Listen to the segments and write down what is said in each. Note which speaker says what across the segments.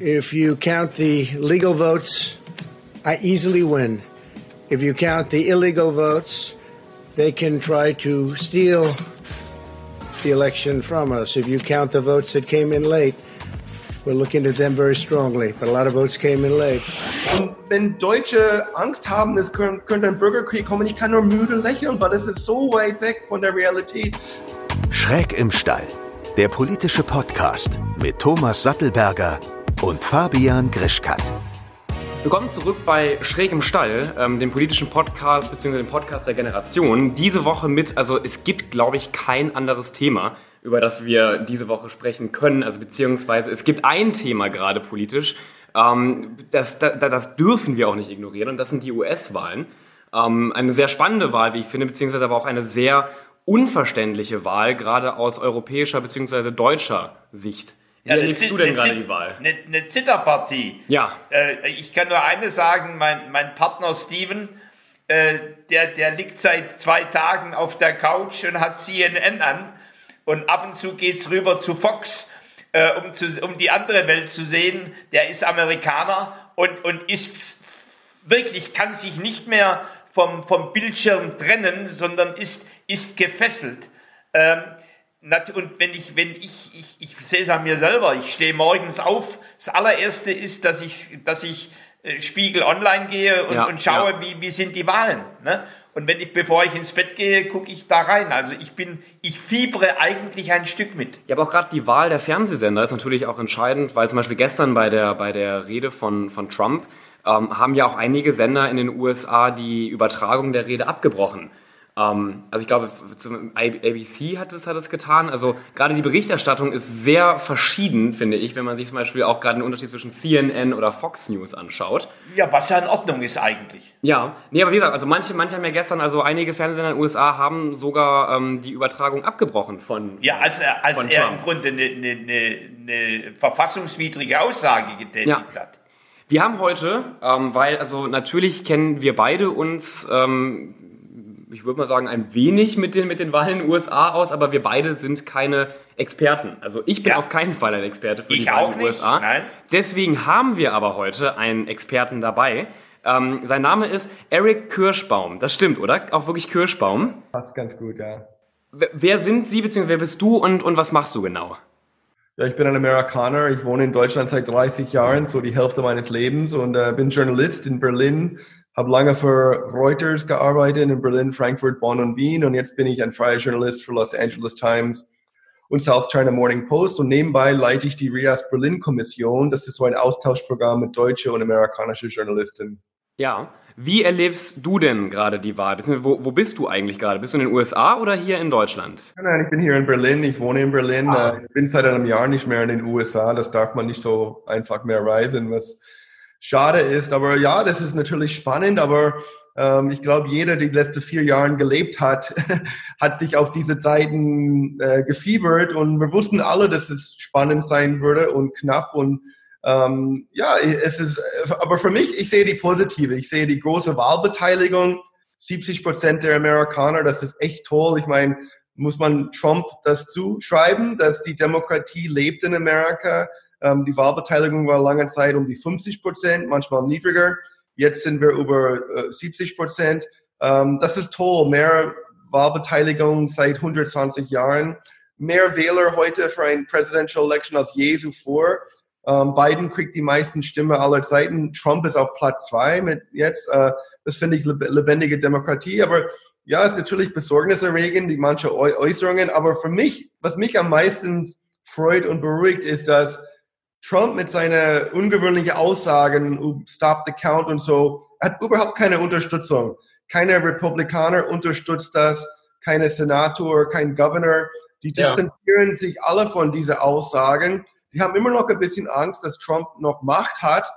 Speaker 1: If you count the legal votes, I easily win. If you count the illegal votes, they can try to steal the election from us. If you count the votes that came in late, we're looking at them very strongly. But a lot of votes came in late.
Speaker 2: Und wenn Deutsche Angst haben, es könnte ein Bürgerkrieg kommen, ich kann nur müde lächeln, weil es ist so weit weg von der Realität.
Speaker 3: Schräg im Stall. Der politische Podcast mit Thomas Sattelberger und Fabian Grischkat.
Speaker 4: Willkommen zurück bei Schräg im Stall, ähm, dem politischen Podcast bzw. dem Podcast der Generation. Diese Woche mit, also es gibt, glaube ich, kein anderes Thema, über das wir diese Woche sprechen können. Also beziehungsweise es gibt ein Thema gerade politisch, ähm, das, das, das dürfen wir auch nicht ignorieren und das sind die US-Wahlen. Ähm, eine sehr spannende Wahl, wie ich finde, beziehungsweise aber auch eine sehr unverständliche Wahl, gerade aus europäischer bzw. deutscher Sicht.
Speaker 5: Wie ja, erlebst du denn gerade die Wahl? Eine, eine Zitterpartie.
Speaker 4: Ja.
Speaker 5: Äh, ich kann nur eines sagen, mein, mein Partner Steven, äh, der, der liegt seit zwei Tagen auf der Couch und hat CNN an. Und ab und zu geht's rüber zu Fox, äh, um, zu, um die andere Welt zu sehen. Der ist Amerikaner und, und ist wirklich, kann sich nicht mehr vom, vom Bildschirm trennen, sondern ist, ist gefesselt. Ähm, und wenn ich, wenn ich, ich, ich sehe es an mir selber, ich stehe morgens auf, das allererste ist, dass ich, dass ich äh, Spiegel online gehe und, ja, und schaue, ja. wie, wie sind die Wahlen. Ne? Und wenn ich, bevor ich ins Bett gehe, gucke ich da rein. Also ich bin, ich fiebere eigentlich ein Stück mit.
Speaker 4: Ja, aber auch gerade die Wahl der Fernsehsender ist natürlich auch entscheidend, weil zum Beispiel gestern bei der, bei der Rede von, von Trump ähm, haben ja auch einige Sender in den USA die Übertragung der Rede abgebrochen. Ähm, also ich glaube, zum ABC hat es, hat es getan. Also gerade die Berichterstattung ist sehr verschieden, finde ich, wenn man sich zum Beispiel auch gerade den Unterschied zwischen CNN oder Fox News anschaut.
Speaker 5: Ja, was ja in Ordnung ist eigentlich.
Speaker 4: Ja, nee, aber wie gesagt, also manche, manche haben ja gestern, also einige Fernsehsender in den USA haben sogar ähm, die Übertragung abgebrochen von
Speaker 5: Ja, als er, als er im Grunde eine, eine, eine, verfassungswidrige Aussage getätigt ja. hat.
Speaker 4: Wir haben heute, ähm, weil also natürlich kennen wir beide uns ähm, ich würde mal sagen, ein wenig mit den, mit den Wahlen in den USA aus, aber wir beide sind keine Experten. Also ich bin ja. auf keinen Fall ein Experte für
Speaker 5: ich
Speaker 4: die Wahlen
Speaker 5: in den
Speaker 4: USA.
Speaker 5: Nein.
Speaker 4: Deswegen haben wir aber heute einen Experten dabei. Ähm, sein Name ist Eric Kirschbaum. Das stimmt, oder? Auch wirklich Kirschbaum?
Speaker 2: Passt ganz gut, ja.
Speaker 4: Wer sind Sie, beziehungsweise wer bist du und, und was machst du genau?
Speaker 2: Ja, ich bin ein Amerikaner. Ich wohne in Deutschland seit 30 Jahren, so die Hälfte meines Lebens und äh, bin Journalist in Berlin habe lange für Reuters gearbeitet in Berlin, Frankfurt, Bonn und Wien und jetzt bin ich ein freier Journalist für Los Angeles Times und South China Morning Post und nebenbei leite ich die RIAS Berlin Kommission. Das ist so ein Austauschprogramm mit deutsche und amerikanische Journalisten.
Speaker 4: Ja, wie erlebst du denn gerade die Wahl? Wo, wo bist du eigentlich gerade? Bist du in den USA oder hier in Deutschland?
Speaker 2: Nein, ich bin hier in Berlin. Ich wohne in Berlin. Ah. Ich bin seit einem Jahr nicht mehr in den USA. Das darf man nicht so einfach mehr reisen, was schade ist. Aber ja, das ist natürlich spannend, aber ähm, ich glaube, jeder, der die letzten vier Jahre gelebt hat, hat sich auf diese Zeiten äh, gefiebert und wir wussten alle, dass es spannend sein würde und knapp und ähm, ja, es ist, aber für mich, ich sehe die positive, ich sehe die große Wahlbeteiligung, 70 Prozent der Amerikaner, das ist echt toll. Ich meine, muss man Trump das zuschreiben, dass die Demokratie lebt in Amerika, die Wahlbeteiligung war lange Zeit um die 50 Prozent, manchmal niedriger. Jetzt sind wir über äh, 70 Prozent. Ähm, das ist toll. Mehr Wahlbeteiligung seit 120 Jahren. Mehr Wähler heute für ein Presidential Election als je zuvor. Ähm, Biden kriegt die meisten Stimmen aller Zeiten. Trump ist auf Platz zwei mit jetzt. Äh, das finde ich lebendige Demokratie. Aber ja, ist natürlich besorgniserregend, die manche Äußerungen. Aber für mich, was mich am meisten freut und beruhigt, ist, dass Trump mit seinen ungewöhnlichen Aussagen, Stop the Count und so, hat überhaupt keine Unterstützung. Keine Republikaner unterstützt das, keine Senator, kein Governor. Die distanzieren ja. sich alle von diesen Aussagen. Die haben immer noch ein bisschen Angst, dass Trump noch Macht hat,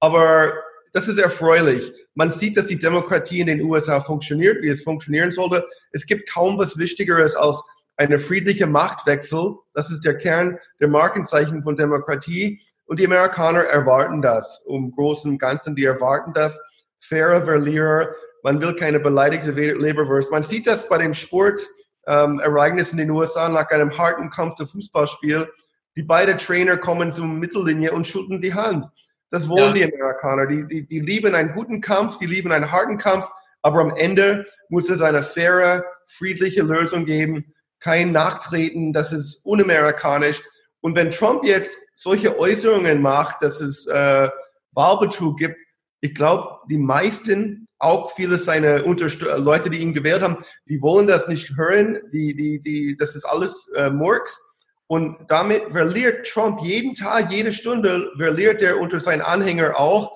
Speaker 2: aber das ist erfreulich. Man sieht, dass die Demokratie in den USA funktioniert, wie es funktionieren sollte. Es gibt kaum was Wichtigeres als eine friedliche Machtwechsel. Das ist der Kern der Markenzeichen von Demokratie. Und die Amerikaner erwarten das. Um Großen und Ganzen, die erwarten das. Faire Verlierer. Man will keine beleidigte Leberwurst. Man sieht das bei den Sportereignissen ähm, in den USA nach einem harten Kampf der Fußballspiel. Die beiden Trainer kommen zur Mittellinie und schütteln die Hand. Das wollen ja. die Amerikaner. Die, die, die lieben einen guten Kampf, die lieben einen harten Kampf, aber am Ende muss es eine faire, friedliche Lösung geben. Kein Nachtreten, das ist unamerikanisch. Und wenn Trump jetzt solche Äußerungen macht, dass es äh, Wahlbetrug gibt, ich glaube, die meisten, auch viele seiner Unterst Leute, die ihn gewählt haben, die wollen das nicht hören. Die, die, die, das ist alles äh, Murks. Und damit verliert Trump jeden Tag, jede Stunde, verliert er unter seinen Anhänger auch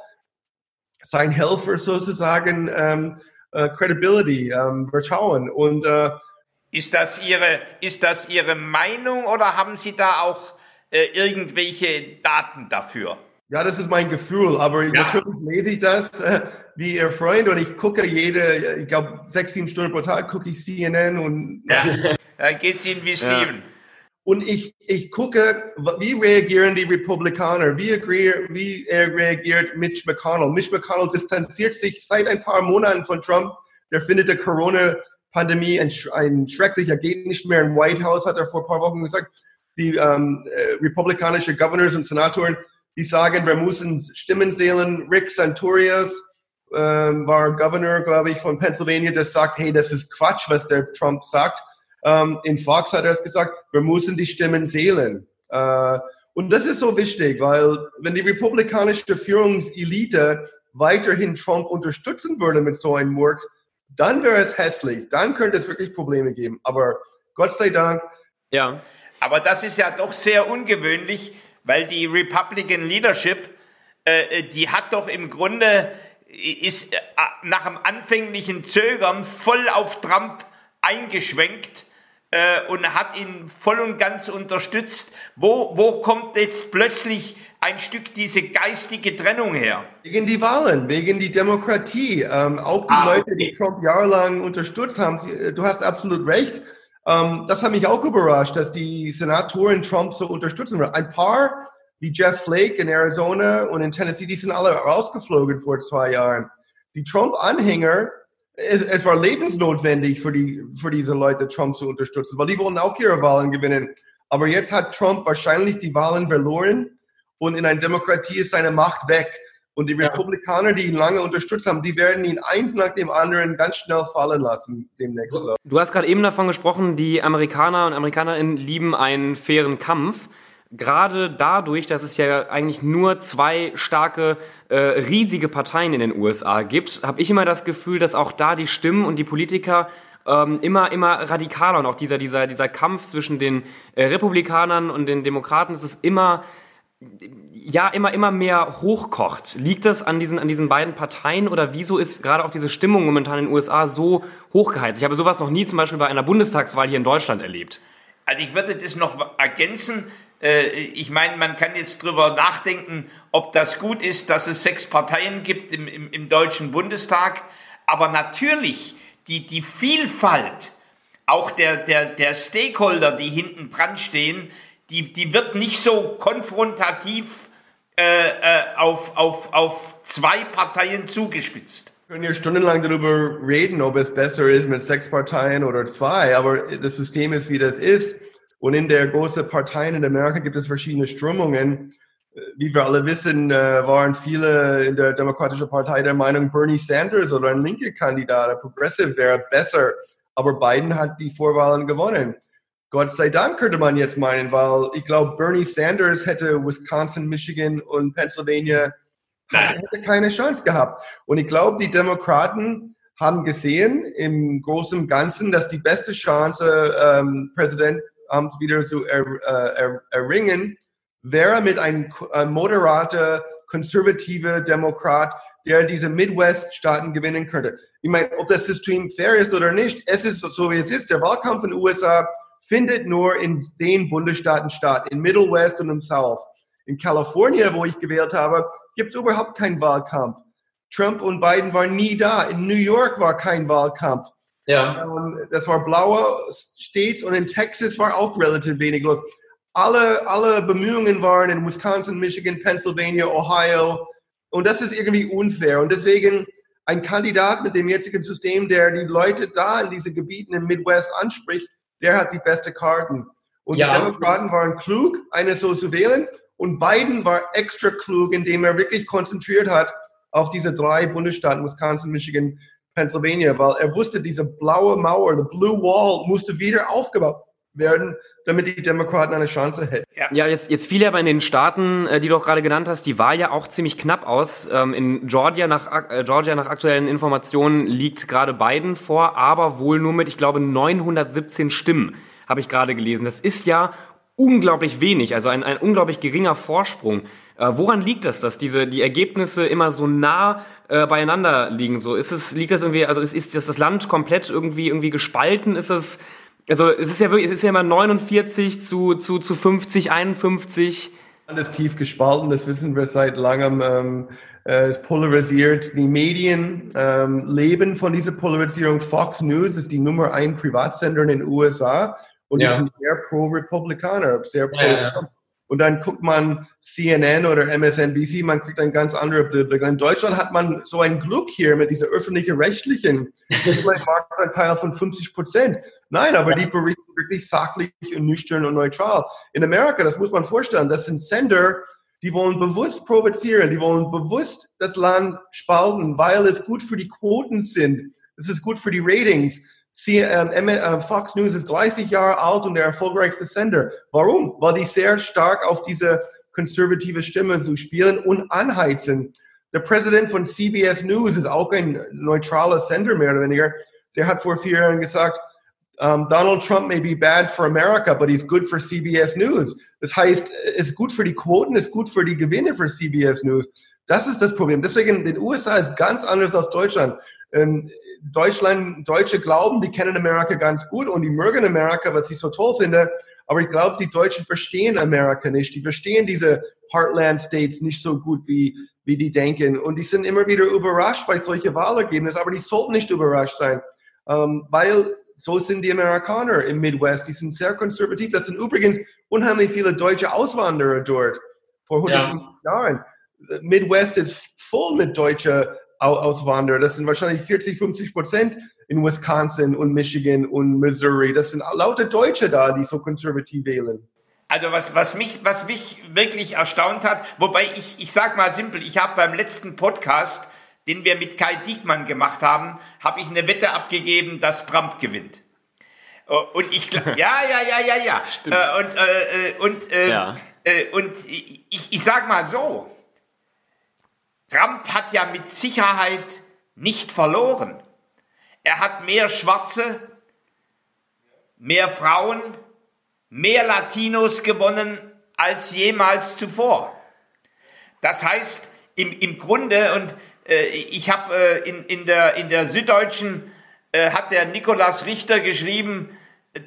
Speaker 2: sein Helfer sozusagen ähm, äh, Credibility, ähm, Vertrauen. Und äh,
Speaker 5: ist das Ihre ist das Ihre Meinung oder haben Sie da auch äh, irgendwelche Daten dafür?
Speaker 2: Ja, das ist mein Gefühl, aber ja. natürlich lese ich das äh, wie Ihr Freund und ich gucke jede, ich glaube, sechs, sieben Stunden pro Tag gucke ich CNN und.
Speaker 5: Ja, dann geht es Ihnen wie Steven. Ja.
Speaker 2: Und ich, ich gucke, wie reagieren die Republikaner, wie, wie reagiert Mitch McConnell. Mitch McConnell distanziert sich seit ein paar Monaten von Trump. Der findet die Corona-Pandemie ein, ein schrecklicher, geht nicht mehr im White House, hat er vor ein paar Wochen gesagt. Die ähm, äh, republikanische Governors und Senatoren, die sagen, wir müssen Stimmen zählen. Rick Santorius ähm, war Governor, glaube ich, von Pennsylvania, der sagt, hey, das ist Quatsch, was der Trump sagt. Ähm, in Fox hat er es gesagt, wir müssen die Stimmen zählen. Äh, und das ist so wichtig, weil wenn die republikanische Führungselite weiterhin Trump unterstützen würde mit so einem Murks, dann wäre es hässlich. Dann könnte es wirklich Probleme geben. Aber Gott sei Dank.
Speaker 5: Ja. Aber das ist ja doch sehr ungewöhnlich, weil die Republican Leadership, äh, die hat doch im Grunde, ist äh, nach dem anfänglichen Zögern voll auf Trump eingeschwenkt äh, und hat ihn voll und ganz unterstützt. Wo, wo kommt jetzt plötzlich ein Stück diese geistige Trennung her?
Speaker 2: Wegen die Wahlen, wegen die Demokratie. Ähm, auch die ah, Leute, die Trump jahrelang unterstützt haben, äh, du hast absolut recht. Ähm, das hat mich auch überrascht, dass die Senatoren Trump so unterstützen. Ein paar, wie Jeff Flake in Arizona und in Tennessee, die sind alle rausgeflogen vor zwei Jahren. Die Trump-Anhänger es, es, war lebensnotwendig für, die, für diese Leute, Trump zu unterstützen, weil die wollen auch ihre Wahlen gewinnen. Aber jetzt hat Trump wahrscheinlich die Wahlen verloren und in einer Demokratie ist seine Macht weg. Und die Republikaner, die ihn lange unterstützt haben, die werden ihn eins nach dem anderen ganz schnell fallen lassen demnächst.
Speaker 4: Du hast gerade eben davon gesprochen, die Amerikaner und Amerikanerinnen lieben einen fairen Kampf gerade dadurch, dass es ja eigentlich nur zwei starke, äh, riesige Parteien in den USA gibt, habe ich immer das Gefühl, dass auch da die Stimmen und die Politiker ähm, immer, immer radikaler und auch dieser, dieser, dieser Kampf zwischen den äh, Republikanern und den Demokraten, das ist immer, ja, immer, immer mehr hochkocht. Liegt das an diesen, an diesen beiden Parteien oder wieso ist gerade auch diese Stimmung momentan in den USA so hochgeheizt? Ich habe sowas noch nie zum Beispiel bei einer Bundestagswahl hier in Deutschland erlebt.
Speaker 5: Also ich würde das noch ergänzen, äh, ich meine, man kann jetzt drüber nachdenken, ob das gut ist, dass es sechs Parteien gibt im, im, im Deutschen Bundestag. Aber natürlich, die, die Vielfalt auch der, der, der Stakeholder, die hinten dran stehen, die, die wird nicht so konfrontativ äh, äh, auf, auf, auf zwei Parteien zugespitzt.
Speaker 2: Wir können ja stundenlang darüber reden, ob es besser ist mit sechs Parteien oder zwei, aber das System ist, wie das ist. Und in der großen Parteien in Amerika gibt es verschiedene Strömungen. Wie wir alle wissen, äh, waren viele in der Demokratischen Partei der Meinung, Bernie Sanders oder ein linker Kandidat, ein Progressive wäre besser. Aber Biden hat die Vorwahlen gewonnen. Gott sei Dank könnte man jetzt meinen, weil ich glaube, Bernie Sanders hätte Wisconsin, Michigan und Pennsylvania hätte keine Chance gehabt. Und ich glaube, die Demokraten haben gesehen im Großen und Ganzen, dass die beste Chance, ähm, Präsident Amt wieder zu er, äh, er, erringen, wäre mit einem äh, moderater, konservativer Demokrat, der diese Midwest-Staaten gewinnen könnte. Ich meine, ob das System fair ist oder nicht, es ist so, wie es ist. Der Wahlkampf in den USA findet nur in den Bundesstaaten statt, in Middle West und im South. In Kalifornien, wo ich gewählt habe, gibt es überhaupt keinen Wahlkampf. Trump und Biden waren nie da. In New York war kein Wahlkampf. Ja. Ähm, das war blaue States und in Texas war auch relativ wenig los. Alle, alle Bemühungen waren in Wisconsin, Michigan, Pennsylvania, Ohio. Und das ist irgendwie unfair. Und deswegen ein Kandidat mit dem jetzigen System, der die Leute da in diesen Gebieten im Midwest anspricht, der hat die beste Karten. Und ja, die Demokraten waren klug, eine so zu wählen. Und Biden war extra klug, indem er wirklich konzentriert hat auf diese drei Bundesstaaten, Wisconsin, Michigan, Pennsylvania, weil er wusste, diese blaue Mauer, the Blue Wall, musste wieder aufgebaut werden, damit die Demokraten eine Chance hätten.
Speaker 4: Ja, jetzt, jetzt fiel aber in den Staaten, äh, die du auch gerade genannt hast, die Wahl ja auch ziemlich knapp aus. Ähm, in Georgia nach, äh, Georgia nach aktuellen Informationen liegt gerade Biden vor, aber wohl nur mit, ich glaube, 917 Stimmen habe ich gerade gelesen. Das ist ja unglaublich wenig, also ein, ein unglaublich geringer Vorsprung. Äh, woran liegt das, dass diese die Ergebnisse immer so nah äh, beieinander liegen? So ist es liegt das irgendwie, also ist, ist das, das Land komplett irgendwie irgendwie gespalten? Ist es also es ist ja wirklich, es ist ja immer 49 zu zu zu 50, 51.
Speaker 2: Alles tief gespalten, das wissen wir seit langem. Ähm, äh, es polarisiert. Die Medien ähm, leben von dieser Polarisierung. Fox News ist die Nummer ein Privatsender in den USA und ja. die sind sehr pro-Republikaner, sehr pro. Ja, ja. Und dann guckt man CNN oder MSNBC, man kriegt ein ganz anderes Bild. In Deutschland hat man so ein Glück hier mit dieser öffentlichen rechtlichen Marktanteil von 50 Prozent. Nein, aber die berichten wirklich sachlich und nüchtern und neutral. In Amerika, das muss man vorstellen, das sind Sender, die wollen bewusst provozieren, die wollen bewusst das Land spalten, weil es gut für die Quoten sind. Es ist gut für die Ratings. Äh, Fox News ist 30 Jahre alt und der erfolgreichste Sender. Warum? Weil die sehr stark auf diese konservative Stimme zu spielen und anheizen. Der Präsident von CBS News ist auch ein neutraler Sender, mehr oder weniger. Der hat vor vier Jahren gesagt, um, Donald Trump may be bad for America, but he's good for CBS News. Das heißt, es ist gut für die Quoten, es ist gut für die Gewinne für CBS News. Das ist das Problem. Deswegen, den USA ist ganz anders als Deutschland. Ähm, Deutschland, Deutsche glauben, die kennen Amerika ganz gut und die mögen Amerika, was ich so toll finde. Aber ich glaube, die Deutschen verstehen Amerika nicht. Die verstehen diese Heartland States nicht so gut, wie, wie die denken. Und die sind immer wieder überrascht bei solchen Wahlergebnissen. Aber die sollten nicht überrascht sein, ähm, weil so sind die Amerikaner im Midwest. Die sind sehr konservativ. Das sind übrigens unheimlich viele deutsche Auswanderer dort vor 150 ja. Jahren. Midwest ist voll mit deutschen Auswanderer. Das sind wahrscheinlich 40, 50 Prozent in Wisconsin und Michigan und Missouri. Das sind lauter Deutsche da, die so konservativ wählen.
Speaker 5: Also was, was, mich, was mich wirklich erstaunt hat, wobei ich, ich sag mal simpel, ich habe beim letzten Podcast, den wir mit Kai Diekmann gemacht haben, habe ich eine Wette abgegeben, dass Trump gewinnt. Oh, und ich glaube, ja, ja, ja, ja, ja. Stimmt. Äh, und äh, äh und, äh, ja. Äh, und ich, ich sag mal so, Trump hat ja mit Sicherheit nicht verloren. Er hat mehr Schwarze, mehr Frauen, mehr Latinos gewonnen als jemals zuvor. Das heißt, im, im Grunde, und äh, ich habe äh, in, in, der, in der Süddeutschen, äh, hat der Nikolaus Richter geschrieben,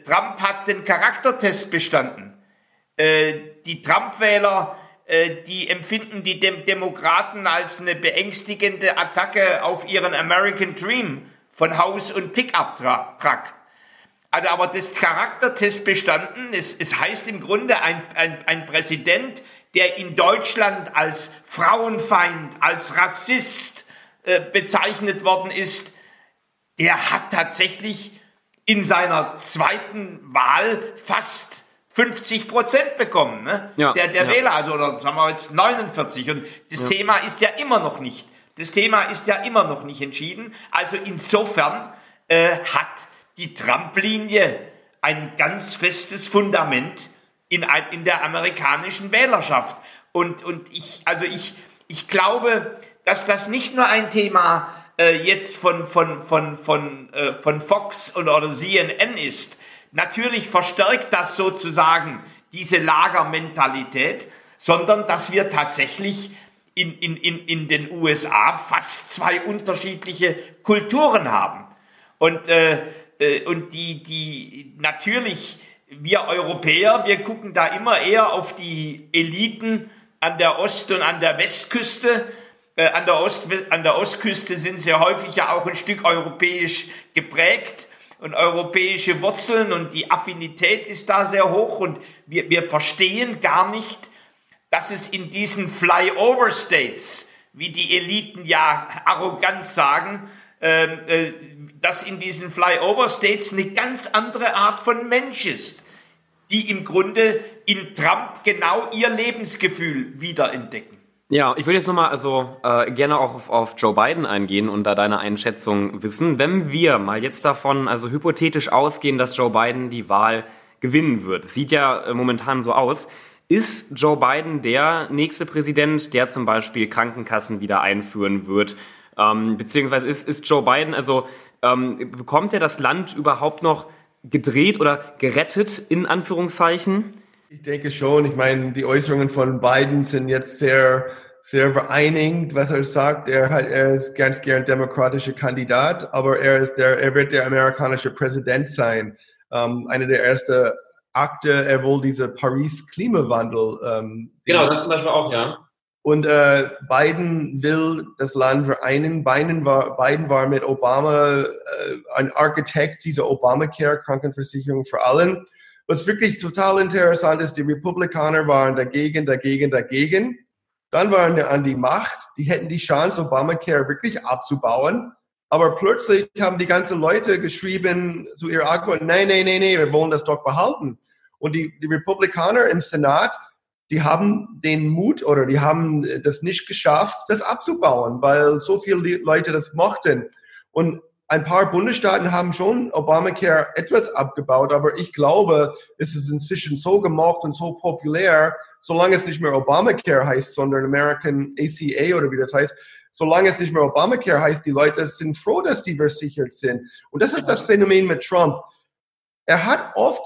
Speaker 5: Trump hat den Charaktertest bestanden. Äh, die Trump-Wähler äh, die empfinden die Dem Demokraten als eine beängstigende Attacke auf ihren American Dream von Haus- und Pickup-Truck. Also aber das Charaktertest bestanden, es, es heißt im Grunde ein, ein, ein Präsident, der in Deutschland als Frauenfeind, als Rassist äh, bezeichnet worden ist, der hat tatsächlich in seiner zweiten Wahl fast 50 Prozent bekommen, ne? Ja, der, der ja. Wähler, also oder sagen wir jetzt 49. Und das ja. Thema ist ja immer noch nicht, das Thema ist ja immer noch nicht entschieden. Also insofern äh, hat die Trump-Linie ein ganz festes Fundament in, in der amerikanischen Wählerschaft. Und, und ich, also ich, ich glaube, dass das nicht nur ein Thema äh, jetzt von, von, von, von, äh, von Fox oder, oder CNN ist, Natürlich verstärkt das sozusagen diese Lagermentalität, sondern dass wir tatsächlich in, in, in, in den USA fast zwei unterschiedliche Kulturen haben. Und, äh, äh, und die, die natürlich, wir Europäer, wir gucken da immer eher auf die Eliten an der Ost- und an der Westküste. Äh, an, der Ost, an der Ostküste sind sie häufig ja auch ein Stück europäisch geprägt und europäische Wurzeln und die Affinität ist da sehr hoch und wir, wir verstehen gar nicht, dass es in diesen Flyover States, wie die Eliten ja arrogant sagen, ähm, äh, dass in diesen Flyover States eine ganz andere Art von Mensch ist. die im Grunde in Trump genau ihr Lebensgefühl wiederentdecken.
Speaker 4: Ja, ich würde jetzt nochmal also äh, gerne auch auf, auf Joe Biden eingehen und da deine Einschätzung wissen. Wenn wir mal jetzt davon also hypothetisch ausgehen, dass Joe Biden die Wahl gewinnen wird, sieht ja äh, momentan so aus, ist Joe Biden der nächste Präsident, der zum Beispiel Krankenkassen wieder einführen wird? Ähm, beziehungsweise ist, ist Joe Biden, also ähm, bekommt er das Land überhaupt noch gedreht oder gerettet, in Anführungszeichen?
Speaker 2: Ich denke schon. Ich meine, die Äußerungen von Biden sind jetzt sehr, sehr vereinigt, was er sagt. Er, hat, er ist ganz gern demokratischer Kandidat, aber er, ist der, er wird der amerikanische Präsident sein. Ähm, eine der ersten Akte, er will diese Paris-Klimawandel. Ähm,
Speaker 4: genau, das zum Beispiel auch, ja.
Speaker 2: Und äh, Biden will das Land vereinen. Biden war, Biden war mit Obama äh, ein Architekt dieser Obamacare-Krankenversicherung für allen. Was wirklich total interessant ist, die Republikaner waren dagegen, dagegen, dagegen. Dann waren sie an die Macht. Die hätten die Chance, Obamacare wirklich abzubauen. Aber plötzlich haben die ganzen Leute geschrieben zu ihrer Argument, nein, nein, nein, nein, wir wollen das doch behalten. Und die, die Republikaner im Senat, die haben den Mut oder die haben das nicht geschafft, das abzubauen, weil so viele Leute das mochten. Und ein paar Bundesstaaten haben schon Obamacare etwas abgebaut, aber ich glaube, es ist inzwischen so gemocht und so populär, solange es nicht mehr Obamacare heißt, sondern American ACA oder wie das heißt, solange es nicht mehr Obamacare heißt, die Leute sind froh, dass die versichert sind. Und das ist das Phänomen mit Trump. Er hat oft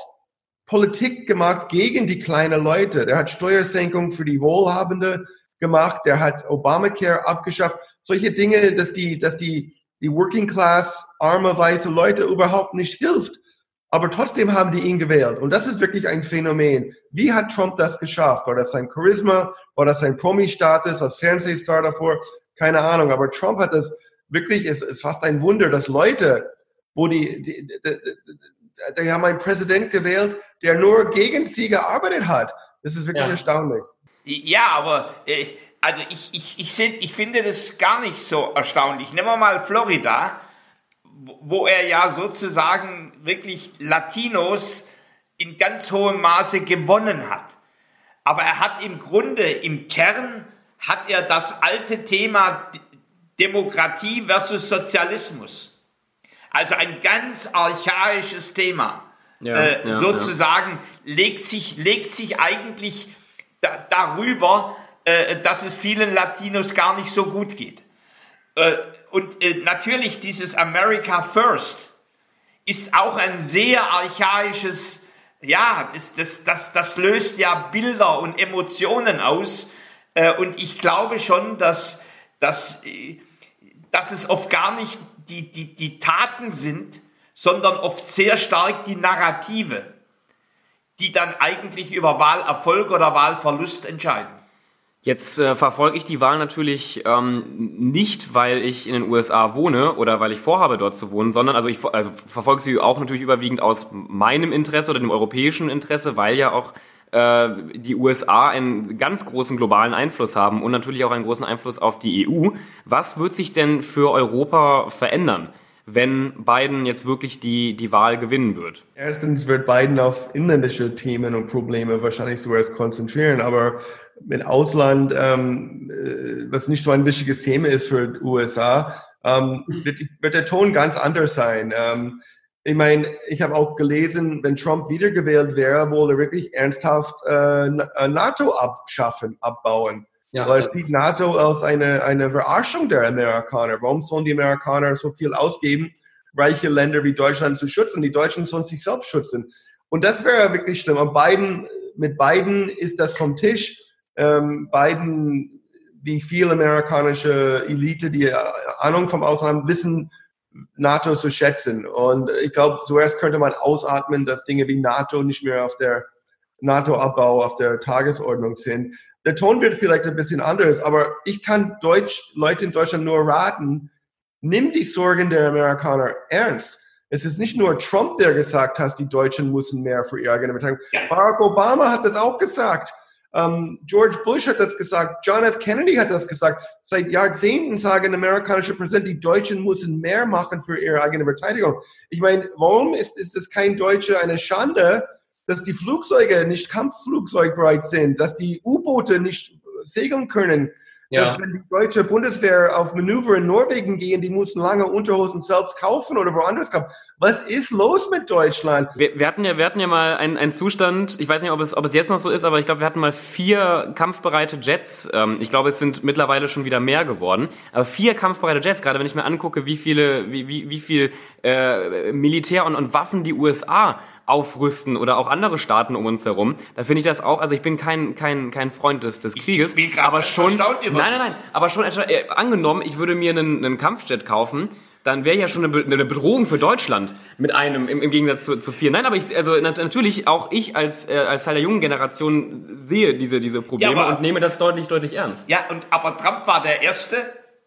Speaker 2: Politik gemacht gegen die kleinen Leute. Er hat Steuersenkungen für die Wohlhabende gemacht. Er hat Obamacare abgeschafft. Solche Dinge, dass die, dass die die Working Class, arme, weiße Leute überhaupt nicht hilft. Aber trotzdem haben die ihn gewählt. Und das ist wirklich ein Phänomen. Wie hat Trump das geschafft? War das sein Charisma? War das sein Promi-Status als Fernsehstar davor? Keine Ahnung. Aber Trump hat das wirklich, es ist fast ein Wunder, dass Leute, wo die, die, die, die, die haben einen Präsident gewählt, der nur gegen sie gearbeitet hat. Das ist wirklich ja. erstaunlich.
Speaker 5: Ja, aber äh, also ich, ich, ich, find, ich finde das gar nicht so erstaunlich. Nehmen wir mal Florida, wo er ja sozusagen wirklich Latinos in ganz hohem Maße gewonnen hat. Aber er hat im Grunde, im Kern, hat er das alte Thema Demokratie versus Sozialismus. Also ein ganz archaisches Thema. Ja, äh, ja, sozusagen ja. legt sich, legt sich eigentlich da, darüber, äh, dass es vielen Latinos gar nicht so gut geht. Äh, und äh, natürlich dieses America First ist auch ein sehr archaisches, ja, das, das, das, das löst ja Bilder und Emotionen aus. Äh, und ich glaube schon, dass, dass, äh, dass es oft gar nicht die, die, die Taten sind, sondern oft sehr stark die Narrative, die dann eigentlich über Wahlerfolg oder Wahlverlust entscheiden.
Speaker 4: Jetzt äh, verfolge ich die Wahl natürlich ähm, nicht, weil ich in den USA wohne oder weil ich vorhabe, dort zu wohnen, sondern also ich also verfolge sie auch natürlich überwiegend aus meinem Interesse oder dem europäischen Interesse, weil ja auch äh, die USA einen ganz großen globalen Einfluss haben und natürlich auch einen großen Einfluss auf die EU. Was wird sich denn für Europa verändern? wenn Biden jetzt wirklich die, die Wahl gewinnen wird?
Speaker 2: Erstens wird Biden auf inländische Themen und Probleme wahrscheinlich zuerst konzentrieren, aber mit Ausland, ähm, äh, was nicht so ein wichtiges Thema ist für die USA, ähm, wird, wird, der Ton ganz anders sein. Ähm, ich meine, ich habe auch gelesen, wenn Trump wiedergewählt wäre, wolle er wirklich ernsthaft äh, äh, NATO abschaffen, abbauen. Ja, Weil er sieht NATO als eine, eine Verarschung der Amerikaner. Warum sollen die Amerikaner so viel ausgeben, reiche Länder wie Deutschland zu schützen? Die Deutschen sollen sich selbst schützen. Und das wäre wirklich schlimm. Und Biden, mit Biden ist das vom Tisch ähm, Biden, wie viele amerikanische Elite, die Ahnung vom Ausland haben, wissen NATO zu schätzen. Und ich glaube, zuerst könnte man ausatmen, dass Dinge wie NATO nicht mehr auf der NATO-Abbau auf der Tagesordnung sind. Der Ton wird vielleicht ein bisschen anders, aber ich kann Deutsch, Leute in Deutschland nur raten, nimm die Sorgen der Amerikaner ernst. Es ist nicht nur Trump, der gesagt hat, die Deutschen müssen mehr für ihre eigene Beteiligung. Barack Obama hat das auch gesagt. Um, George Bush hat das gesagt, John F. Kennedy hat das gesagt. Seit Jahrzehnten sagen amerikanische Präsidenten, die Deutschen müssen mehr machen für ihre eigene Verteidigung. Ich meine, warum ist, ist es kein Deutscher eine Schande, dass die Flugzeuge nicht kampfflugzeugbereit sind, dass die U-Boote nicht segeln können, ja. Dass wenn die deutsche Bundeswehr auf Manöver in Norwegen gehen, die mussten lange Unterhosen selbst kaufen oder woanders kaufen. Was ist los mit Deutschland?
Speaker 4: Wir, wir hatten ja, wir hatten ja mal einen, einen Zustand, ich weiß nicht, ob es, ob es jetzt noch so ist, aber ich glaube, wir hatten mal vier kampfbereite Jets. Ähm, ich glaube, es sind mittlerweile schon wieder mehr geworden. Aber vier kampfbereite Jets, gerade wenn ich mir angucke, wie viele, wie, wie, wie viel äh, Militär und, und Waffen die USA aufrüsten oder auch andere Staaten um uns herum. Da finde ich das auch, also ich bin kein, kein, kein Freund des, des Krieges, aber schon, nein, nein, nein, aber schon äh, angenommen, ich würde mir einen, einen Kampfjet kaufen, dann wäre ja schon eine, eine Bedrohung für Deutschland mit einem im, im Gegensatz zu, zu vier. Nein, aber ich, also natürlich auch ich als äh, als Teil der jungen Generation sehe diese diese Probleme ja, aber, und nehme das deutlich deutlich ernst.
Speaker 5: Ja, und aber Trump war der erste,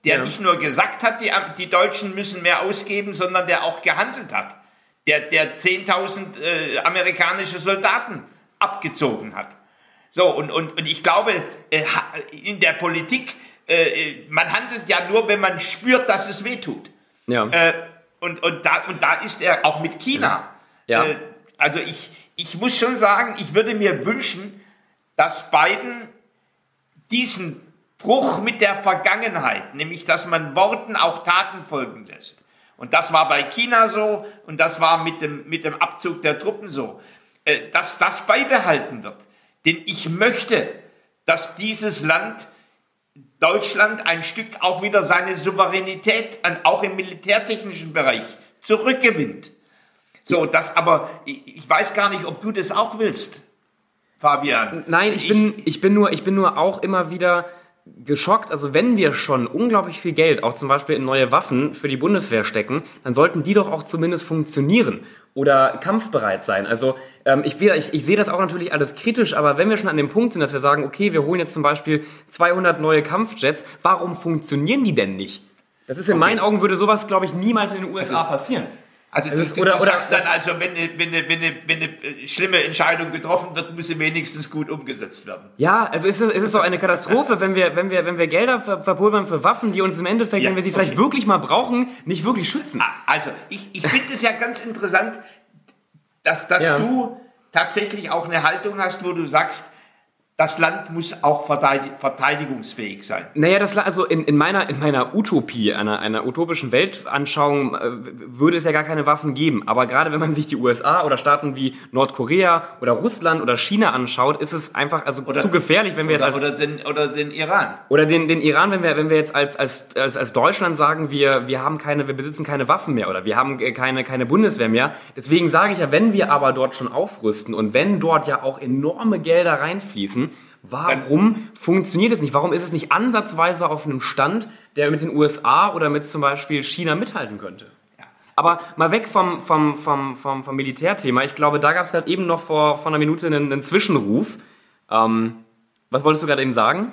Speaker 5: der ja. nicht nur gesagt hat, die, die Deutschen müssen mehr ausgeben, sondern der auch gehandelt hat der, der 10.000 äh, amerikanische Soldaten abgezogen hat. So, und, und, und ich glaube, äh, in der Politik, äh, man handelt ja nur, wenn man spürt, dass es weh tut. Ja. Äh, und, und, da, und da ist er auch mit China. Ja. Äh, also ich, ich muss schon sagen, ich würde mir wünschen, dass Biden diesen Bruch mit der Vergangenheit, nämlich dass man Worten auch Taten folgen lässt, und das war bei China so und das war mit dem, mit dem Abzug der Truppen so, äh, dass das beibehalten wird. Denn ich möchte, dass dieses Land, Deutschland, ein Stück auch wieder seine Souveränität, auch im militärtechnischen Bereich, zurückgewinnt. So, das aber, ich weiß gar nicht, ob du das auch willst, Fabian.
Speaker 4: Nein, ich, ich bin, ich bin nur, ich bin nur auch immer wieder geschockt. Also wenn wir schon unglaublich viel Geld, auch zum Beispiel in neue Waffen für die Bundeswehr stecken, dann sollten die doch auch zumindest funktionieren oder kampfbereit sein. Also ähm, ich, ich, ich sehe das auch natürlich alles kritisch, aber wenn wir schon an dem Punkt sind, dass wir sagen, okay, wir holen jetzt zum Beispiel 200 neue Kampfjets, warum funktionieren die denn nicht? Das ist in okay. meinen Augen würde sowas, glaube ich, niemals in den USA also, passieren.
Speaker 5: Also, also du, oder, du sagst dann also, wenn eine, wenn, eine, wenn, eine, wenn eine schlimme Entscheidung getroffen wird, muss sie wenigstens gut umgesetzt werden.
Speaker 4: Ja, also ist es, ist es so eine Katastrophe, wenn wir, wenn wir, wenn wir Gelder verpulvern für Waffen, die uns im Endeffekt, ja, wenn wir sie okay. vielleicht wirklich mal brauchen, nicht wirklich schützen. Ah,
Speaker 5: also, ich, ich finde es ja ganz interessant, dass, dass ja. du tatsächlich auch eine Haltung hast, wo du sagst, das Land muss auch verteidigungsfähig sein.
Speaker 4: Naja, das also in, in meiner in meiner Utopie, einer, einer utopischen Weltanschauung, äh, würde es ja gar keine Waffen geben. Aber gerade wenn man sich die USA oder Staaten wie Nordkorea oder Russland oder China anschaut, ist es einfach also oder, zu gefährlich, wenn wir
Speaker 5: oder,
Speaker 4: jetzt
Speaker 5: als, oder den oder den Iran
Speaker 4: oder den den Iran, wenn wir wenn wir jetzt als als als, als Deutschland sagen, wir wir haben keine, wir besitzen keine Waffen mehr oder wir haben keine keine Bundeswehr mehr. Deswegen sage ich ja, wenn wir aber dort schon aufrüsten und wenn dort ja auch enorme Gelder reinfließen Warum funktioniert es nicht? Warum ist es nicht ansatzweise auf einem Stand, der mit den USA oder mit zum Beispiel China mithalten könnte? Aber mal weg vom, vom, vom, vom, vom Militärthema. Ich glaube, da gab es gerade eben noch vor, vor einer Minute einen, einen Zwischenruf. Ähm, was wolltest du gerade eben sagen?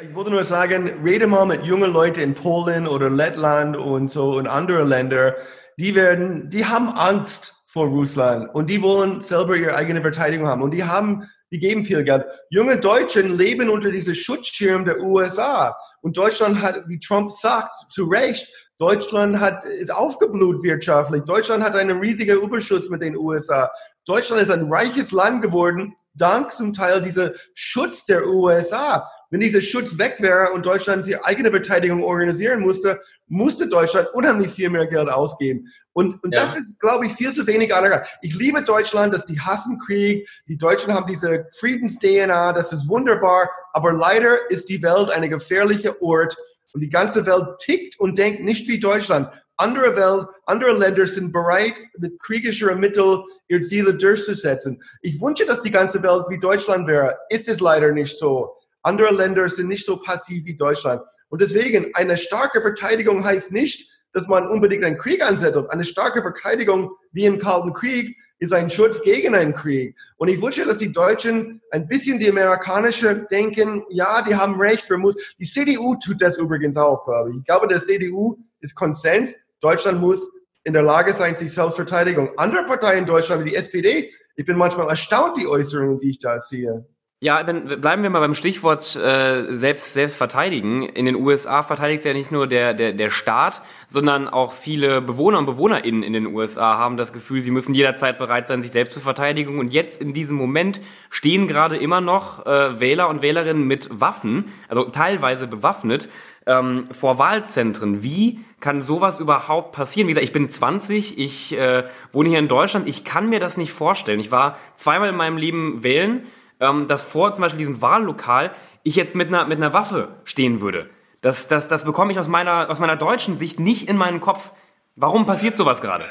Speaker 2: Ich wollte nur sagen, rede mal mit jungen Leuten in Polen oder Lettland und so und andere Länder. Die werden, die haben Angst vor Russland und die wollen selber ihre eigene Verteidigung haben und die haben die geben viel Geld. Junge Deutschen leben unter diesem Schutzschirm der USA. Und Deutschland hat, wie Trump sagt, zu Recht, Deutschland hat, ist aufgeblut wirtschaftlich. Deutschland hat einen riesigen Überschuss mit den USA. Deutschland ist ein reiches Land geworden, dank zum Teil dieser Schutz der USA. Wenn dieser Schutz weg wäre und Deutschland die eigene Verteidigung organisieren musste, musste Deutschland unheimlich viel mehr Geld ausgeben. Und, und ja. das ist, glaube ich, viel zu wenig anerkannt. Ich liebe Deutschland, dass die hassen Krieg. Die Deutschen haben diese Friedens-DNA, das ist wunderbar. Aber leider ist die Welt ein gefährlicher Ort und die ganze Welt tickt und denkt nicht wie Deutschland. Andere Welt, andere Länder sind bereit, mit kriegerischen Mitteln ihre Ziele durchzusetzen. Ich wünsche, dass die ganze Welt wie Deutschland wäre. Ist es leider nicht so. Andere Länder sind nicht so passiv wie Deutschland. Und deswegen, eine starke Verteidigung heißt nicht, dass man unbedingt einen Krieg ansettelt. Eine starke Verteidigung wie im Kalten Krieg ist ein Schutz gegen einen Krieg. Und ich wünsche, dass die Deutschen ein bisschen die amerikanische denken, ja, die haben recht. Für die CDU tut das übrigens auch, glaube ich. Ich glaube, der CDU ist Konsens. Deutschland muss in der Lage sein, sich selbst verteidigen. Andere Parteien in Deutschland, wie die SPD, ich bin manchmal erstaunt, die Äußerungen, die ich da sehe.
Speaker 4: Ja, dann bleiben wir mal beim Stichwort äh, selbst, selbst verteidigen. In den USA verteidigt ja nicht nur der, der, der Staat, sondern auch viele Bewohner und BewohnerInnen in den USA haben das Gefühl, sie müssen jederzeit bereit sein, sich selbst zu verteidigen. Und jetzt in diesem Moment stehen gerade immer noch äh, Wähler und Wählerinnen mit Waffen, also teilweise bewaffnet, ähm, vor Wahlzentren. Wie kann sowas überhaupt passieren? Wie gesagt, ich bin 20, ich äh, wohne hier in Deutschland, ich kann mir das nicht vorstellen. Ich war zweimal in meinem Leben wählen ähm, dass vor zum Beispiel diesem Wahllokal ich jetzt mit einer, mit einer Waffe stehen würde. Das, das, das bekomme ich aus meiner, aus meiner deutschen Sicht nicht in meinen Kopf. Warum passiert sowas gerade?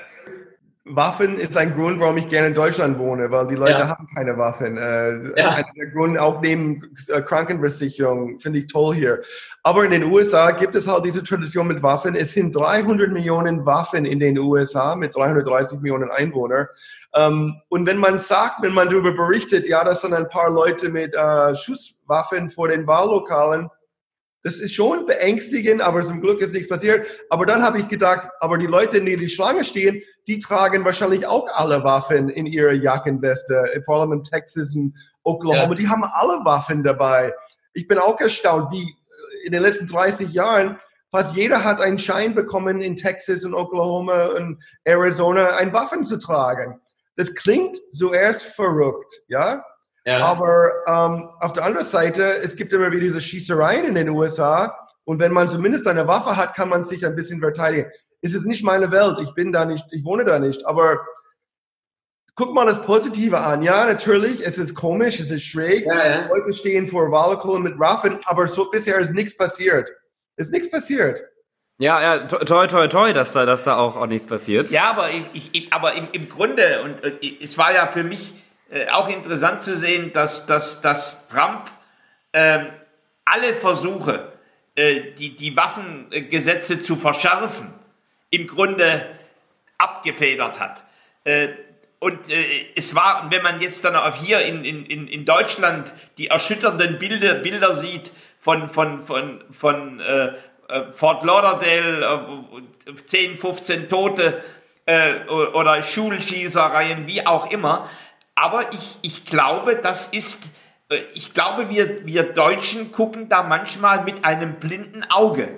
Speaker 2: Waffen ist ein Grund, warum ich gerne in Deutschland wohne, weil die Leute ja. haben keine Waffen. Äh, ja. Der Grund auch neben äh, Krankenversicherung finde ich toll hier. Aber in den USA gibt es halt diese Tradition mit Waffen. Es sind 300 Millionen Waffen in den USA mit 330 Millionen Einwohnern. Ähm, und wenn man sagt, wenn man darüber berichtet, ja, das sind ein paar Leute mit äh, Schusswaffen vor den Wahllokalen, das ist schon beängstigend, aber zum Glück ist nichts passiert. Aber dann habe ich gedacht, aber die Leute, die in die Schlange stehen, die tragen wahrscheinlich auch alle Waffen in ihrer Jackenweste, vor allem in Texas und Oklahoma. Ja. Die haben alle Waffen dabei. Ich bin auch erstaunt, wie in den letzten 30 Jahren fast jeder hat einen Schein bekommen in Texas und Oklahoma und Arizona, ein Waffen zu tragen das klingt zuerst verrückt, ja. ja. Aber ähm, auf der anderen Seite, es gibt immer wieder diese Schießereien in den USA. Und wenn man zumindest eine Waffe hat, kann man sich ein bisschen verteidigen. Es ist nicht meine Welt. Ich bin da nicht, ich wohne da nicht. Aber guck mal das Positive an. Ja, natürlich, es ist komisch, es ist schräg. Ja, ja. Leute stehen vor Wahlokollen mit Waffen, aber so bisher ist nichts passiert. Ist nichts passiert.
Speaker 4: Ja, ja, toi, toi, toi, dass da, dass da auch, auch nichts passiert.
Speaker 5: Ja, aber, ich, ich, aber im, im Grunde, und, und es war ja für mich äh, auch interessant zu sehen, dass, dass, dass Trump äh, alle Versuche, äh, die, die Waffengesetze zu verschärfen, im Grunde abgefedert hat. Äh, und äh, es war, wenn man jetzt dann auch hier in, in, in Deutschland die erschütternden Bilder, Bilder sieht von, von, von, von äh, Fort Lauderdale, 10, äh, 15 Tote oder Schulschießereien, wie auch immer. Aber ich, ich glaube, das ist, ich glaube, wir, wir Deutschen gucken da manchmal mit einem blinden Auge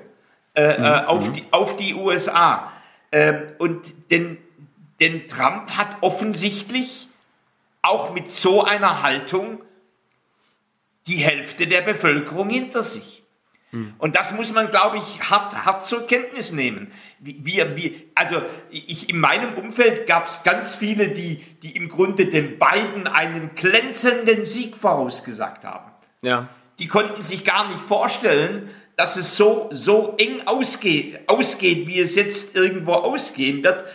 Speaker 5: äh, mhm. auf, die, auf die USA. Ähm, und denn, denn Trump hat offensichtlich auch mit so einer Haltung die Hälfte der Bevölkerung hinter sich. Hm. Und das muss man, glaube ich, hart, hart zur Kenntnis nehmen. Wir, wir, also ich, in meinem Umfeld gab es ganz viele, die, die im Grunde den beiden einen glänzenden Sieg vorausgesagt haben.
Speaker 4: Ja.
Speaker 5: Die konnten sich gar nicht vorstellen, dass es so, so eng ausgeht, ausgeht, wie es jetzt irgendwo ausgehen wird,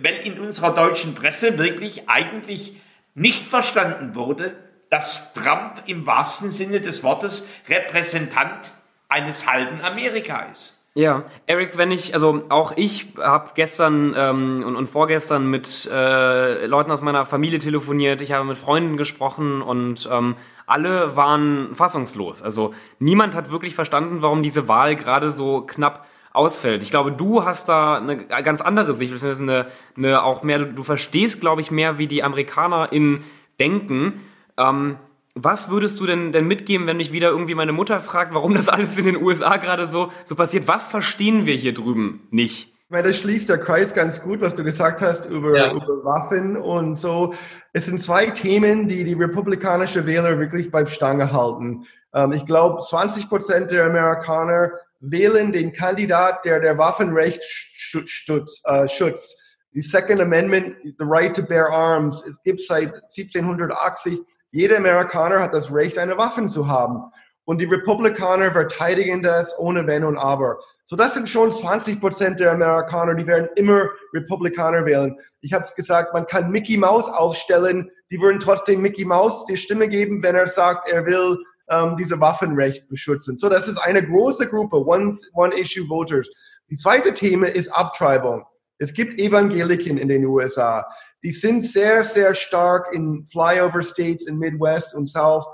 Speaker 5: weil in unserer deutschen Presse wirklich eigentlich nicht verstanden wurde, dass Trump im wahrsten Sinne des Wortes Repräsentant eines halben Amerika ist.
Speaker 4: Ja, Eric, wenn ich, also auch ich habe gestern ähm, und, und, vorgestern mit äh, Leuten aus meiner Familie telefoniert, ich habe mit Freunden gesprochen und ähm, alle waren fassungslos. Also niemand hat wirklich verstanden, warum diese Wahl gerade so knapp ausfällt. Ich glaube, du hast da eine ganz andere Sicht, beziehungsweise eine, eine auch mehr, du, du verstehst, glaube ich, mehr, wie die AmerikanerInnen denken. Ähm, was würdest du denn, denn mitgeben, wenn mich wieder irgendwie meine Mutter fragt, warum das alles in den USA gerade so, so passiert? Was verstehen wir hier drüben nicht?
Speaker 2: Ich meine, das schließt der Kreis ganz gut, was du gesagt hast über, ja. über Waffen und so. Es sind zwei Themen, die die republikanische Wähler wirklich bei Stange halten. Ähm, ich glaube, 20 Prozent der Amerikaner wählen den Kandidat, der der Waffenrecht stutz, äh, schützt. Die Second Amendment, the right to bear arms, es gibt seit 1780 jeder Amerikaner hat das Recht, eine Waffe zu haben. Und die Republikaner verteidigen das ohne Wenn und Aber. So, das sind schon 20 Prozent der Amerikaner, die werden immer Republikaner wählen. Ich habe es gesagt, man kann Mickey Mouse aufstellen, die würden trotzdem Mickey Mouse die Stimme geben, wenn er sagt, er will ähm, diese Waffenrecht beschützen. So, das ist eine große Gruppe, One-Issue-Voters. Die zweite Thema ist Abtreibung. Es gibt Evangeliken in den USA die sind sehr, sehr stark in Flyover States in Midwest und South.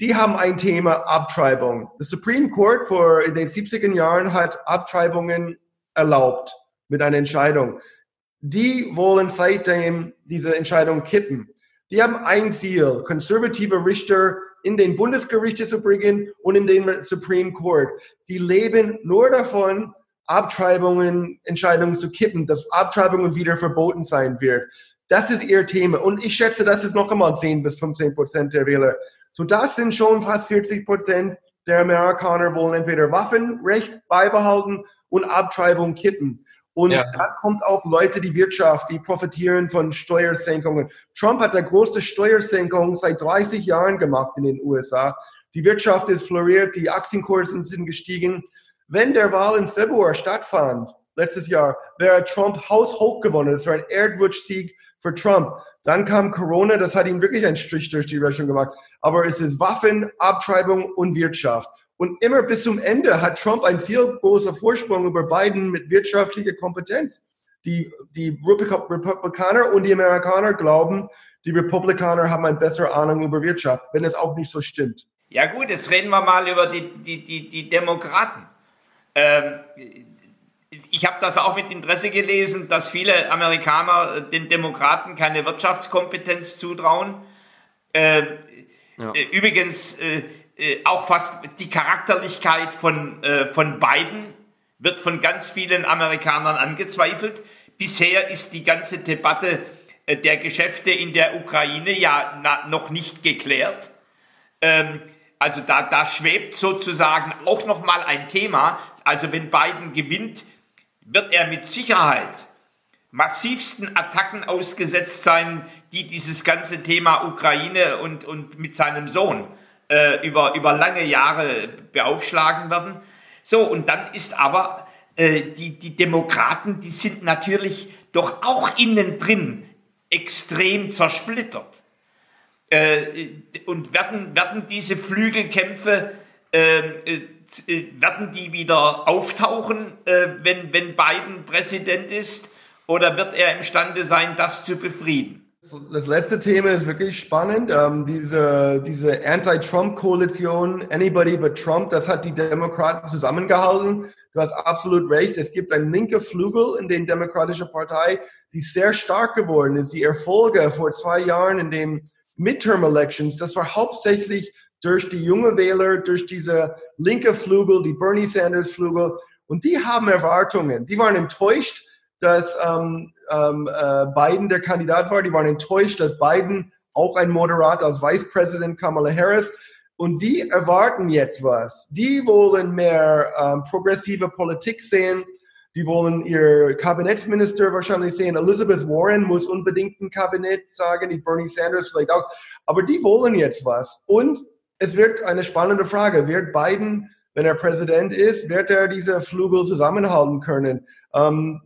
Speaker 2: Die haben ein Thema Abtreibung. Das Supreme Court vor in den 70er Jahren hat Abtreibungen erlaubt mit einer Entscheidung. Die wollen seitdem diese Entscheidung kippen. Die haben ein Ziel, konservative Richter in den Bundesgerichte zu bringen und in den Supreme Court. Die leben nur davon, Abtreibungen, Entscheidungen zu kippen, dass Abtreibungen wieder verboten sein wird. Das ist ihr Thema. Und ich schätze, das ist noch einmal 10 bis 15 Prozent der Wähler. So das sind schon fast 40 Prozent der Amerikaner wollen entweder Waffenrecht beibehalten und Abtreibung kippen. Und ja. da kommt auch Leute, die Wirtschaft, die profitieren von Steuersenkungen. Trump hat die größte Steuersenkung seit 30 Jahren gemacht in den USA. Die Wirtschaft ist floriert, die Aktienkursen sind gestiegen. Wenn der Wahl im Februar stattfand, letztes Jahr, wäre Trump haushoch gewonnen. Es war ein Erdrutschsieg für Trump. Dann kam Corona, das hat ihm wirklich einen Strich durch die Rechnung gemacht. Aber es ist Waffen, Abtreibung und Wirtschaft. Und immer bis zum Ende hat Trump einen viel großen Vorsprung über Biden mit wirtschaftlicher Kompetenz. Die, die Republikaner und die Amerikaner glauben, die Republikaner haben eine bessere Ahnung über Wirtschaft, wenn es auch nicht so stimmt.
Speaker 5: Ja gut, jetzt reden wir mal über die, die, die, die Demokraten. Ähm, ich habe das auch mit Interesse gelesen, dass viele Amerikaner den Demokraten keine Wirtschaftskompetenz zutrauen. Äh, ja. Äh, übrigens äh, äh, auch fast die Charakterlichkeit von, äh, von Biden wird von ganz vielen Amerikanern angezweifelt. Bisher ist die ganze Debatte äh, der Geschäfte in der Ukraine ja na, noch nicht geklärt. Ähm, also da, da schwebt sozusagen auch noch mal ein Thema. Also wenn Biden gewinnt, wird er mit Sicherheit massivsten Attacken ausgesetzt sein, die dieses ganze Thema Ukraine und, und mit seinem Sohn äh, über, über lange Jahre beaufschlagen werden. So, und dann ist aber äh, die, die Demokraten, die sind natürlich doch auch innen drin extrem zersplittert. Äh, und werden, werden diese Flügelkämpfe äh, äh, werden die wieder auftauchen, äh, wenn, wenn Biden Präsident ist? Oder wird er imstande sein, das zu befrieden?
Speaker 2: Das letzte Thema ist wirklich spannend. Ähm, diese diese Anti-Trump-Koalition, Anybody but Trump, das hat die Demokraten zusammengehalten. Du hast absolut recht. Es gibt einen linken Flügel in der Demokratischen Partei, die sehr stark geworden ist. Die Erfolge vor zwei Jahren in den Midterm-Elections, das war hauptsächlich durch die junge Wähler, durch diese linke Flügel, die Bernie Sanders Flügel. Und die haben Erwartungen. Die waren enttäuscht, dass ähm, ähm, äh, Biden der Kandidat war. Die waren enttäuscht, dass Biden auch ein Moderat als Vice President Kamala Harris. Und die erwarten jetzt was. Die wollen mehr ähm, progressive Politik sehen. Die wollen ihr Kabinettsminister wahrscheinlich sehen. Elizabeth Warren muss unbedingt ein Kabinett sagen, die Bernie Sanders vielleicht auch. Aber die wollen jetzt was. Und es wird eine spannende Frage. Wird Biden, wenn er Präsident ist, wird er diese Flügel zusammenhalten können? Ähm,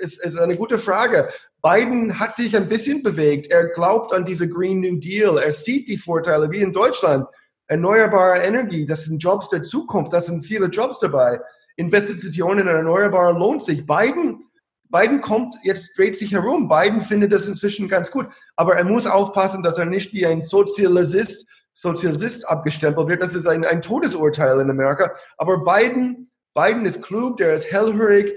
Speaker 2: ist, ist eine gute Frage. Biden hat sich ein bisschen bewegt. Er glaubt an diese Green New Deal. Er sieht die Vorteile, wie in Deutschland. Erneuerbare Energie, das sind Jobs der Zukunft. Das sind viele Jobs dabei. Investitionen in Erneuerbare lohnt sich. Biden, Biden kommt, jetzt dreht sich herum. Biden findet das inzwischen ganz gut. Aber er muss aufpassen, dass er nicht wie ein Sozialist Sozialist abgestempelt wird. Das ist ein, ein Todesurteil in Amerika. Aber Biden, Biden ist klug, der ist hellhörig.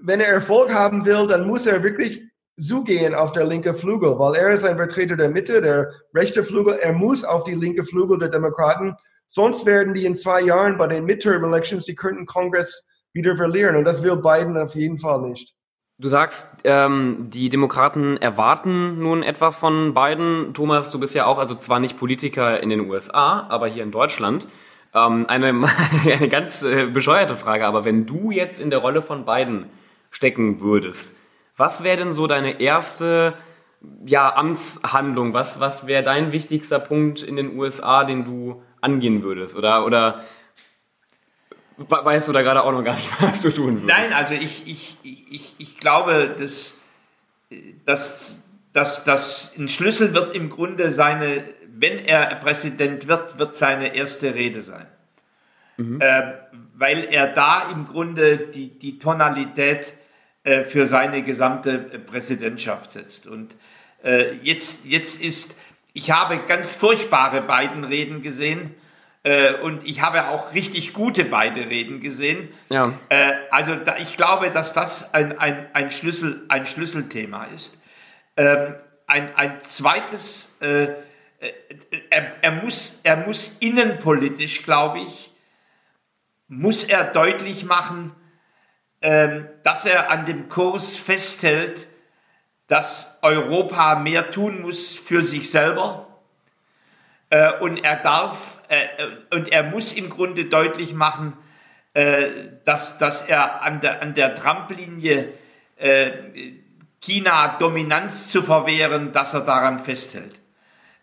Speaker 2: Wenn er Erfolg haben will, dann muss er wirklich zugehen auf der linke Flügel, weil er ist ein Vertreter der Mitte, der rechte Flügel. Er muss auf die linke Flügel der Demokraten. Sonst werden die in zwei Jahren bei den Midterm Elections die könnten Kongress wieder verlieren. Und das will Biden auf jeden Fall nicht.
Speaker 4: Du sagst, ähm, die Demokraten erwarten nun etwas von Biden. Thomas, du bist ja auch, also zwar nicht Politiker in den USA, aber hier in Deutschland. Ähm, eine, eine ganz äh, bescheuerte Frage, aber wenn du jetzt in der Rolle von Biden stecken würdest, was wäre denn so deine erste ja, Amtshandlung? Was, was wäre dein wichtigster Punkt in den USA, den du angehen würdest? Oder, oder weißt du da gerade auch noch gar nicht, was du tun würdest.
Speaker 5: Nein, also ich, ich, ich, ich glaube, dass, dass, dass, dass ein Schlüssel wird im Grunde seine, wenn er Präsident wird, wird seine erste Rede sein. Mhm. Äh, weil er da im Grunde die, die Tonalität äh, für seine gesamte Präsidentschaft setzt. Und äh, jetzt, jetzt ist, ich habe ganz furchtbare beiden Reden gesehen, äh, und ich habe auch richtig gute beide Reden gesehen. Ja. Äh, also da, ich glaube, dass das ein, ein, ein, Schlüssel, ein Schlüsselthema ist. Ähm, ein, ein zweites, äh, äh, er, er, muss, er muss innenpolitisch, glaube ich, muss er deutlich machen, ähm, dass er an dem Kurs festhält, dass Europa mehr tun muss für sich selber. Äh, und er darf äh, und er muss im Grunde deutlich machen, dass, dass er an der, an der Trump-Linie China Dominanz zu verwehren, dass er daran festhält.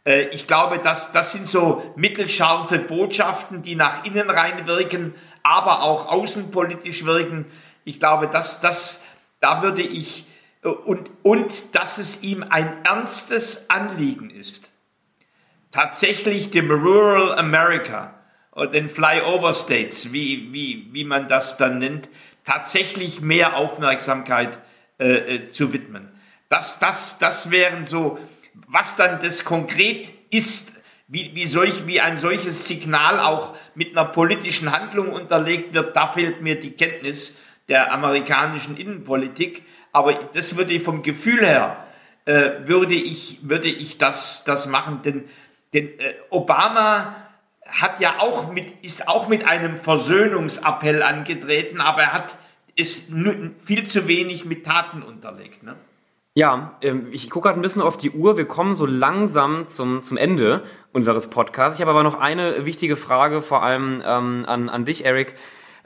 Speaker 5: Äh, ich glaube, dass das sind so mittelscharfe Botschaften, die nach innen rein wirken, aber auch außenpolitisch wirken. Ich glaube, dass das, da würde ich, äh, und, und dass es ihm ein ernstes Anliegen ist, tatsächlich dem Rural America oder den Flyover States, wie, wie, wie man das dann nennt, tatsächlich mehr Aufmerksamkeit äh, äh zu widmen. Das, das, das wären so was dann das konkret ist, wie, wie, solch, wie ein solches Signal auch mit einer politischen Handlung unterlegt wird, da fehlt mir die Kenntnis der amerikanischen Innenpolitik. Aber das würde vom Gefühl her, äh, würde ich, würde ich das, das machen. Denn, denn äh, Obama hat ja auch mit, ist auch mit einem Versöhnungsappell angetreten, aber er hat es viel zu wenig mit Taten unterlegt. Ne?
Speaker 4: Ja, ähm, ich gucke gerade ein bisschen auf die Uhr. Wir kommen so langsam zum, zum Ende unseres Podcasts. Ich habe aber noch eine wichtige Frage, vor allem ähm, an, an dich, Eric.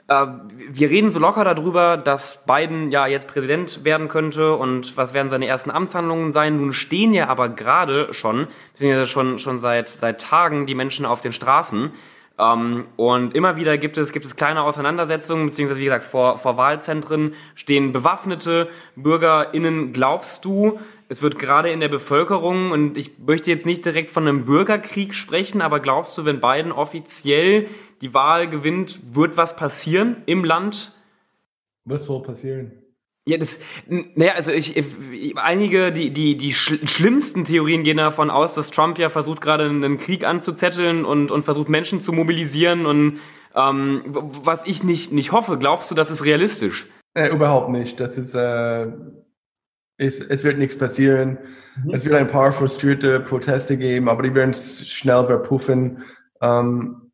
Speaker 4: Äh, wir reden so locker darüber, dass Biden ja jetzt Präsident werden könnte und was werden seine ersten Amtshandlungen sein. Nun stehen ja aber gerade schon, beziehungsweise schon, schon seit, seit Tagen die Menschen auf den Straßen ähm, und immer wieder gibt es, gibt es kleine Auseinandersetzungen, beziehungsweise wie gesagt, vor, vor Wahlzentren stehen bewaffnete BürgerInnen. Glaubst du, es wird gerade in der Bevölkerung, und ich möchte jetzt nicht direkt von einem Bürgerkrieg sprechen, aber glaubst du, wenn Biden offiziell die Wahl gewinnt, wird was passieren im Land?
Speaker 2: Was soll passieren?
Speaker 4: Ja, das, naja, also ich, ich, einige, die, die, die schlimmsten Theorien gehen davon aus, dass Trump ja versucht gerade einen Krieg anzuzetteln und, und versucht Menschen zu mobilisieren und ähm, was ich nicht, nicht hoffe. Glaubst du, das ist realistisch?
Speaker 2: Äh, überhaupt nicht. Das ist, äh, es, es wird nichts passieren. Mhm. Es wird ein paar frustrierte Proteste geben, aber die werden schnell verpuffen. Ähm,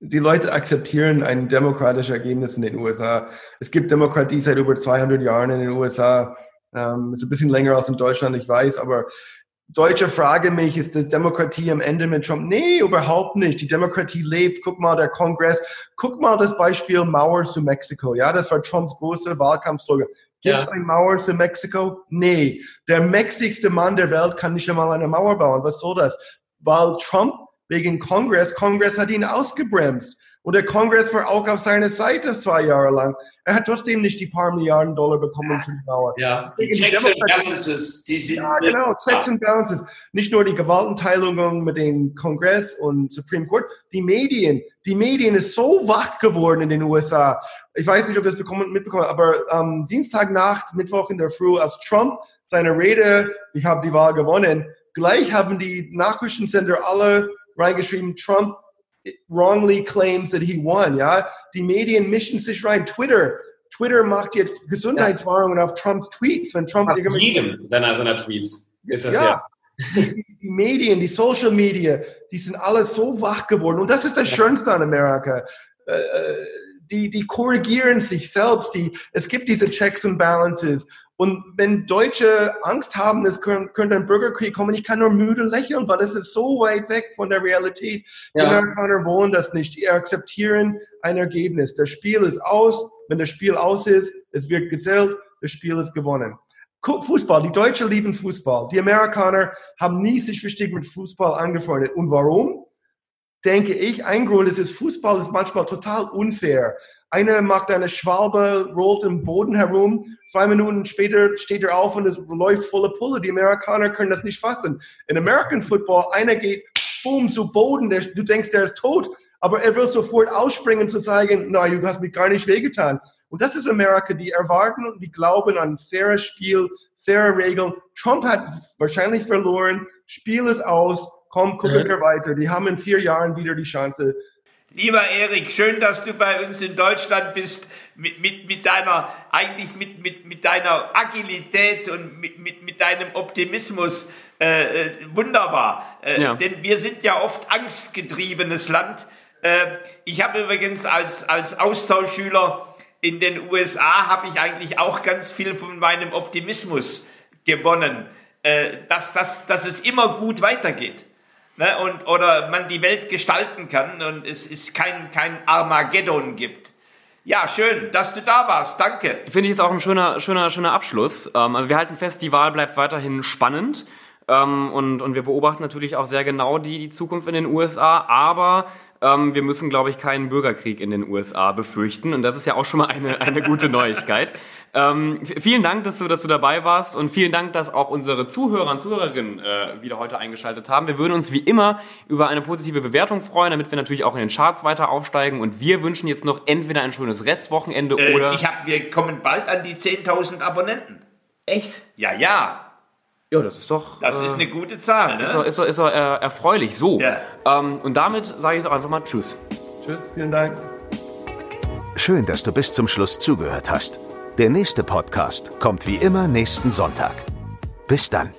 Speaker 2: die Leute akzeptieren ein demokratisches Ergebnis in den USA. Es gibt Demokratie seit über 200 Jahren in den USA. Ähm, ist ein bisschen länger als in Deutschland, ich weiß, aber Deutsche fragen mich, ist die Demokratie am Ende mit Trump? Nee, überhaupt nicht. Die Demokratie lebt. Guck mal, der Kongress. Guck mal das Beispiel Mauer zu Mexiko. Ja, das war Trumps große Wahlkampfslogan. Gibt es ja. eine Mauer zu Mexiko? Nee. Der mächtigste Mann der Welt kann nicht einmal eine Mauer bauen. Was soll das? Weil Trump wegen Kongress. Kongress hat ihn ausgebremst. Und der Kongress war auch auf seiner Seite zwei Jahre lang. Er hat trotzdem nicht die paar Milliarden Dollar bekommen für die Mauer.
Speaker 5: Ja, die Checks and Balances. Die sind
Speaker 2: ja, genau, Checks and Balances. Nicht nur die Gewaltenteilung mit dem Kongress und Supreme Court, die Medien. Die Medien ist so wach geworden in den USA. Ich weiß nicht, ob ihr das mitbekommen aber ähm, Dienstagnacht, Mittwoch in der Früh, als Trump seine Rede, ich habe die Wahl gewonnen, gleich haben die Nachrichtensender alle reingeschrieben, Trump wrongly claims that he won. Ja, die Medien mischen sich rein. Twitter, Twitter macht jetzt Gesundheitswarnungen ja. auf Trumps Tweets, wenn Trump
Speaker 4: auf jedem seiner, seiner Tweets
Speaker 2: ist das ja. ja. Die, die, Medien, die Social Media, die sind alle so wach geworden. Und das ist das Schönste an Amerika. Äh, äh, die, die korrigieren sich selbst. Die, es gibt diese Checks and Balances. Und wenn Deutsche Angst haben, es könnte ein Bürgerkrieg kommen, ich kann nur müde lächeln, weil es ist so weit weg von der Realität. Ja. Die Amerikaner wollen das nicht. Die akzeptieren ein Ergebnis. Das Spiel ist aus. Wenn das Spiel aus ist, es wird gezählt, das Spiel ist gewonnen. Fußball, die Deutschen lieben Fußball. Die Amerikaner haben nie sich richtig mit Fußball angefreundet. Und warum? Denke ich, ein Grund ist, Fußball ist manchmal total unfair. Einer macht eine Schwalbe, rollt im Boden herum. Zwei Minuten später steht er auf und es läuft volle Pulle. Die Amerikaner können das nicht fassen. In American Football, einer geht, boom, zu Boden. Der, du denkst, der ist tot. Aber er will sofort ausspringen zu sagen, nein, du hast mich gar nicht wehgetan. Und das ist Amerika, die erwarten und die glauben an faires Spiel, faire Regeln. Trump hat wahrscheinlich verloren. Spiel ist aus. Komm, gucken wir weiter. Die haben in vier Jahren wieder die Chance,
Speaker 5: Lieber Erik, schön, dass du bei uns in Deutschland bist, mit, mit, mit deiner, eigentlich mit, mit, mit deiner Agilität und mit, mit, mit deinem Optimismus. Äh, äh wunderbar. Äh, ja. Denn wir sind ja oft angstgetriebenes Land. Äh, ich habe übrigens als, als Austauschschüler in den USA habe ich eigentlich auch ganz viel von meinem Optimismus gewonnen, äh, dass, dass, dass es immer gut weitergeht ne, und, oder man die Welt gestalten kann und es ist kein, kein Armageddon gibt. Ja, schön, dass du da warst. Danke.
Speaker 4: Finde ich jetzt auch ein schöner, schöner, schöner Abschluss. Ähm, also wir halten fest, die Wahl bleibt weiterhin spannend. Ähm, und, und wir beobachten natürlich auch sehr genau die, die Zukunft in den USA. Aber ähm, wir müssen, glaube ich, keinen Bürgerkrieg in den USA befürchten. Und das ist ja auch schon mal eine, eine gute Neuigkeit. Ähm, vielen Dank, dass du, dass du dabei warst und vielen Dank, dass auch unsere Zuhörer und Zuhörerinnen äh, wieder heute eingeschaltet haben. Wir würden uns wie immer über eine positive Bewertung freuen, damit wir natürlich auch in den Charts weiter aufsteigen. Und wir wünschen jetzt noch entweder ein schönes Restwochenende äh, oder...
Speaker 5: Ich hab, wir kommen bald an die 10.000 Abonnenten.
Speaker 4: Echt?
Speaker 5: Ja, ja.
Speaker 4: Ja, das ist doch.
Speaker 5: Das äh, ist eine gute Zahl, ne?
Speaker 4: Ist doch, ist doch, ist doch äh, erfreulich. So. Ja. Ähm, und damit sage ich auch einfach mal Tschüss.
Speaker 2: Tschüss, vielen Dank.
Speaker 3: Schön, dass du bis zum Schluss zugehört hast. Der nächste Podcast kommt wie immer nächsten Sonntag. Bis dann.